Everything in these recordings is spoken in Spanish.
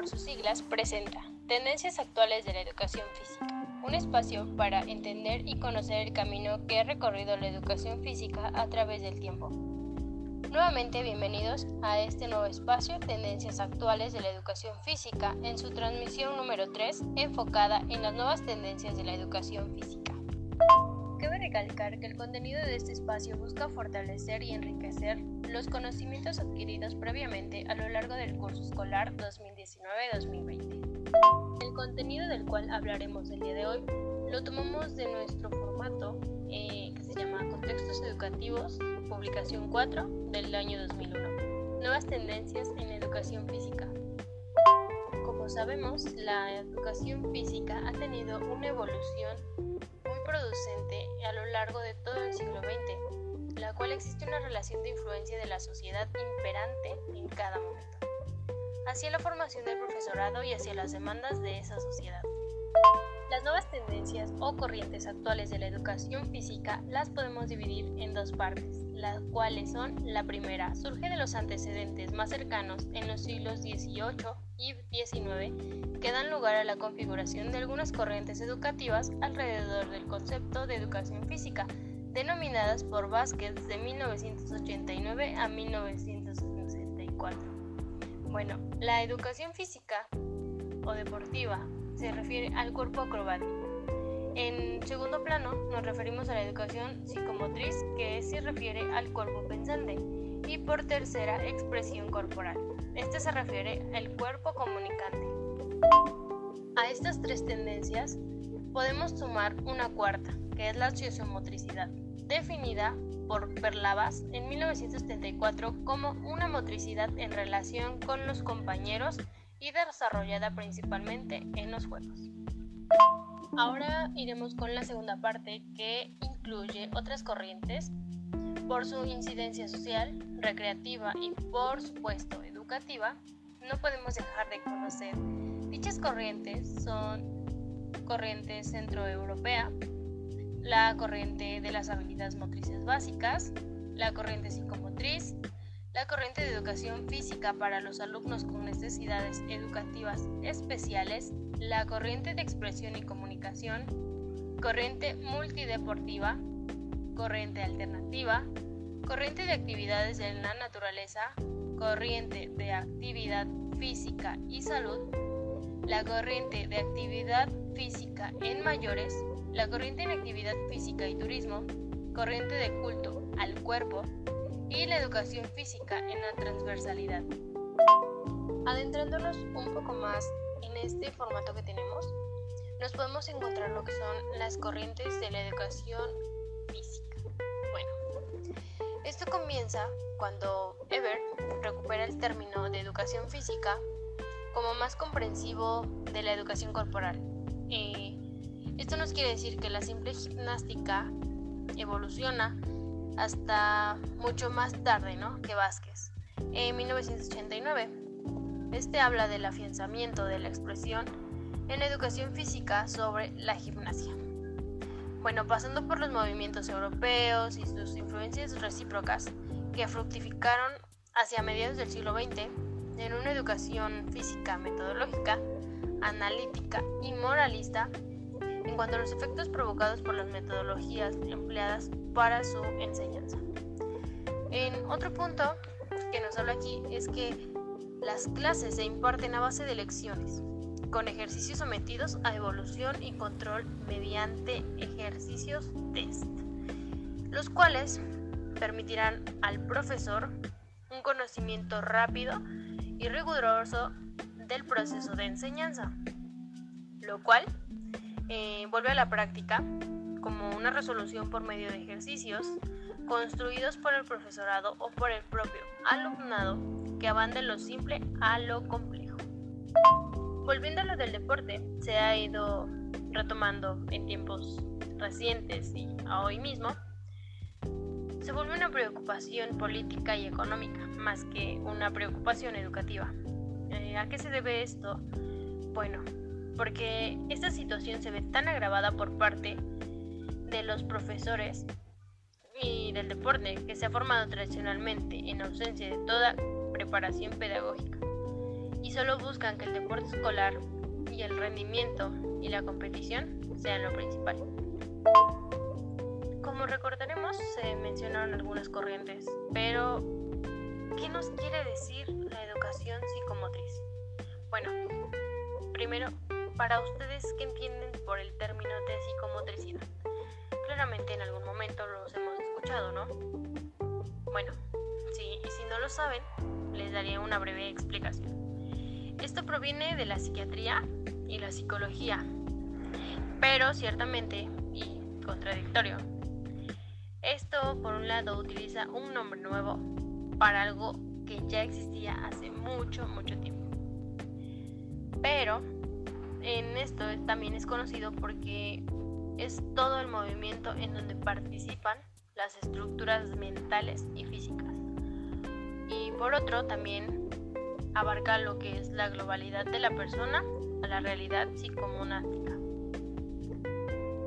por sus siglas, presenta Tendencias actuales de la educación física, un espacio para entender y conocer el camino que ha recorrido la educación física a través del tiempo. Nuevamente bienvenidos a este nuevo espacio Tendencias actuales de la educación física en su transmisión número 3 enfocada en las nuevas tendencias de la educación física. Cabe recalcar que el contenido de este espacio busca fortalecer y enriquecer los conocimientos adquiridos previamente a lo largo del curso escolar 2019-2020. El contenido del cual hablaremos el día de hoy lo tomamos de nuestro formato eh, que se llama Contextos Educativos, publicación 4 del año 2001. Nuevas tendencias en educación física. Como sabemos, la educación física ha tenido una evolución producente a lo largo de todo el siglo XX, la cual existe una relación de influencia de la sociedad imperante en cada momento hacia la formación del profesorado y hacia las demandas de esa sociedad. Las nuevas tendencias o corrientes actuales de la educación física las podemos dividir en dos partes, las cuales son la primera, surge de los antecedentes más cercanos en los siglos XVIII y XIX que dan lugar a la configuración de algunas corrientes educativas alrededor del concepto de educación física, denominadas por Vázquez de 1989 a 1964. Bueno, la educación física o deportiva se refiere al cuerpo acrobático. En segundo plano nos referimos a la educación psicomotriz que se refiere al cuerpo pensante y por tercera expresión corporal. Este se refiere al cuerpo comunicante. A estas tres tendencias podemos sumar una cuarta, que es la sociomotricidad, definida por Perlavas en 1974 como una motricidad en relación con los compañeros y desarrollada principalmente en los juegos. Ahora iremos con la segunda parte que incluye otras corrientes por su incidencia social, recreativa y por supuesto educativa. No podemos dejar de conocer. Dichas corrientes son corrientes centroeuropea, la corriente de las habilidades motrices básicas, la corriente psicomotriz, la corriente de educación física para los alumnos con necesidades educativas especiales, la corriente de expresión y comunicación, corriente multideportiva, corriente alternativa, corriente de actividades de la naturaleza, corriente de actividad física y salud, la corriente de actividad física en mayores, la corriente en actividad física y turismo, corriente de culto al cuerpo y la educación física en la transversalidad. Adentrándonos un poco más en este formato que tenemos, nos podemos encontrar lo que son las corrientes de la educación física. Bueno, esto comienza cuando Eber recupera el término de educación física como más comprensivo de la educación corporal. Eh, esto nos quiere decir que la simple gimnástica evoluciona hasta mucho más tarde ¿no? que Vázquez, en 1989. Este habla del afianzamiento de la expresión en educación física sobre la gimnasia. Bueno, pasando por los movimientos europeos y sus influencias recíprocas que fructificaron hacia mediados del siglo XX en una educación física metodológica, analítica y moralista en cuanto a los efectos provocados por las metodologías empleadas para su enseñanza. En otro punto que nos habla aquí es que las clases se imparten a base de lecciones, con ejercicios sometidos a evolución y control mediante ejercicios test, los cuales permitirán al profesor un conocimiento rápido y riguroso del proceso de enseñanza, lo cual eh, vuelve a la práctica como una resolución por medio de ejercicios construidos por el profesorado o por el propio alumnado que van lo simple a lo complejo. Volviendo a lo del deporte, se ha ido retomando en tiempos recientes y a hoy mismo, se vuelve una preocupación política y económica más que una preocupación educativa. Eh, ¿A qué se debe esto? Bueno, porque esta situación se ve tan agravada por parte de los profesores y del deporte que se ha formado tradicionalmente en ausencia de toda preparación pedagógica. y solo buscan que el deporte escolar y el rendimiento y la competición sean lo principal. Como recordaremos, se mencionaron algunas corrientes, pero ¿qué nos quiere decir la educación psicomotriz? Bueno, primero, para ustedes, ¿qué entienden por el término de psicomotricidad? Claramente en algún momento los hemos escuchado, ¿no? Bueno, sí, y si no lo saben, les daría una breve explicación. Esto proviene de la psiquiatría y la psicología, pero ciertamente, y contradictorio, esto por un lado utiliza un nombre nuevo para algo que ya existía hace mucho, mucho tiempo. Pero en esto también es conocido porque es todo el movimiento en donde participan las estructuras mentales y físicas. Y por otro también abarca lo que es la globalidad de la persona a la realidad psicomonástica.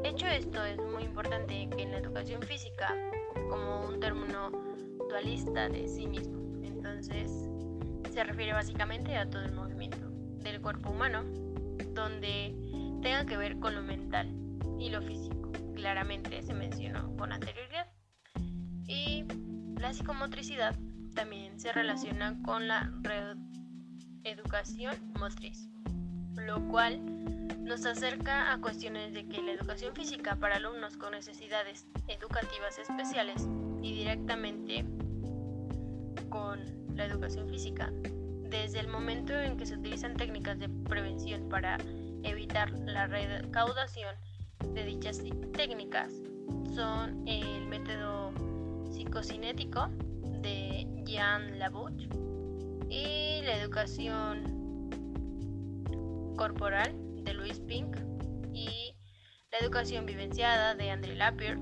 Hecho esto, es muy importante que en la educación física, como un término dualista de sí mismo, entonces se refiere básicamente a todo el movimiento del cuerpo humano, donde tenga que ver con lo mental y lo físico. Claramente se mencionó con anterioridad. Y la psicomotricidad también se relaciona con la educación motriz, lo cual nos acerca a cuestiones de que la educación física para alumnos con necesidades educativas especiales y directamente con la educación física, desde el momento en que se utilizan técnicas de prevención para evitar la recaudación de dichas técnicas, son el método psicocinético de Jean Labouche y la educación corporal de Louis Pink y la educación vivenciada de André Lapierre,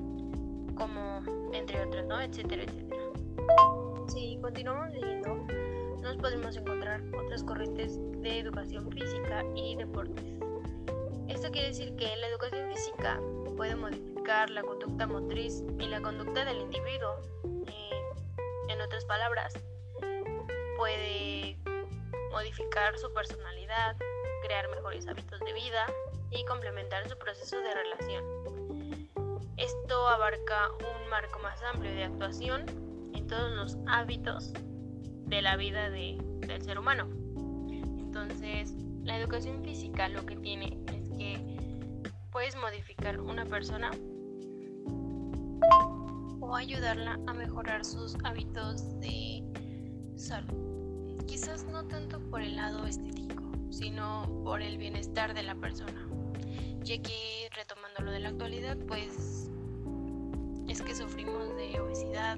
como entre otras, ¿no? etcétera, etcétera. Si continuamos leyendo, podemos encontrar otras corrientes de educación física y deportes. Esto quiere decir que la educación física puede modificar la conducta motriz y la conducta del individuo. en otras palabras, puede modificar su personalidad, crear mejores hábitos de vida y complementar su proceso de relación. Esto abarca un marco más amplio de actuación en todos los hábitos de la vida del ser humano. Entonces, la educación física lo que tiene es que puedes modificar una persona o ayudarla a mejorar sus hábitos de salud. Quizás no tanto por el lado estético sino por el bienestar de la persona. Ya que retomando lo de la actualidad, pues es que sufrimos de obesidad,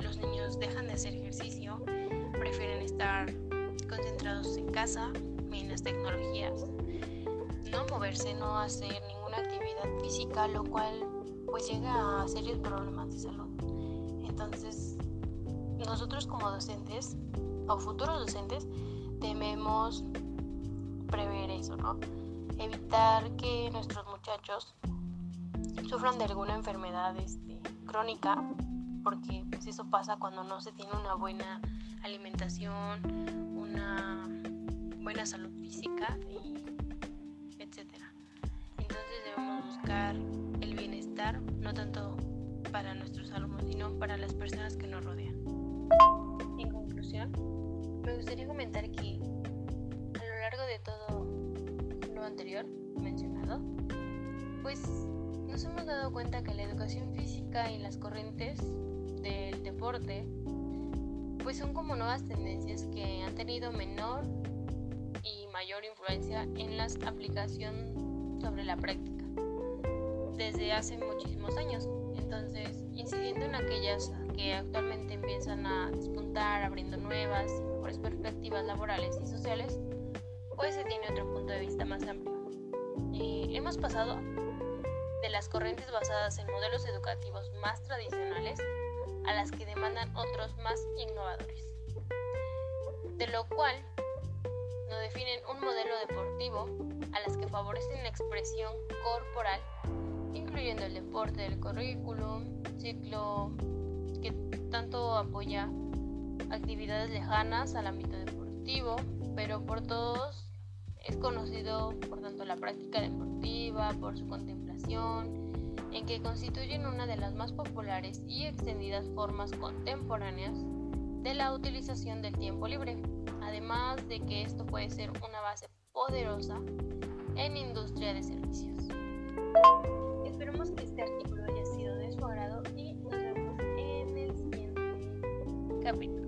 los niños dejan de hacer ejercicio, estar concentrados en casa, en las tecnologías, no moverse, no hacer ninguna actividad física, lo cual pues llega a serios problemas de salud. Entonces, nosotros como docentes o futuros docentes debemos prever eso, ¿no? Evitar que nuestros muchachos sufran de alguna enfermedad este, crónica, porque pues, eso pasa cuando no se tiene una buena alimentación, una buena salud física, y etcétera. Entonces debemos buscar el bienestar, no tanto para nuestros alumnos, sino para las personas que nos rodean. En conclusión, me gustaría comentar que de todo lo anterior mencionado, pues nos hemos dado cuenta que la educación física y las corrientes del deporte pues son como nuevas tendencias que han tenido menor y mayor influencia en la aplicación sobre la práctica desde hace muchísimos años. Entonces, incidiendo en aquellas que actualmente empiezan a despuntar, abriendo nuevas y mejores perspectivas laborales y sociales, pues se tiene otro punto de vista más amplio. hemos pasado de las corrientes basadas en modelos educativos más tradicionales a las que demandan otros más innovadores, de lo cual nos definen un modelo deportivo a las que favorecen la expresión corporal, incluyendo el deporte del currículum, ciclo que tanto apoya actividades lejanas al ámbito deportivo, pero por todos es conocido por tanto la práctica deportiva, por su contemplación, en que constituyen una de las más populares y extendidas formas contemporáneas de la utilización del tiempo libre, además de que esto puede ser una base poderosa en industria de servicios. Esperemos que este artículo haya sido de su agrado y nos vemos en el siguiente capítulo.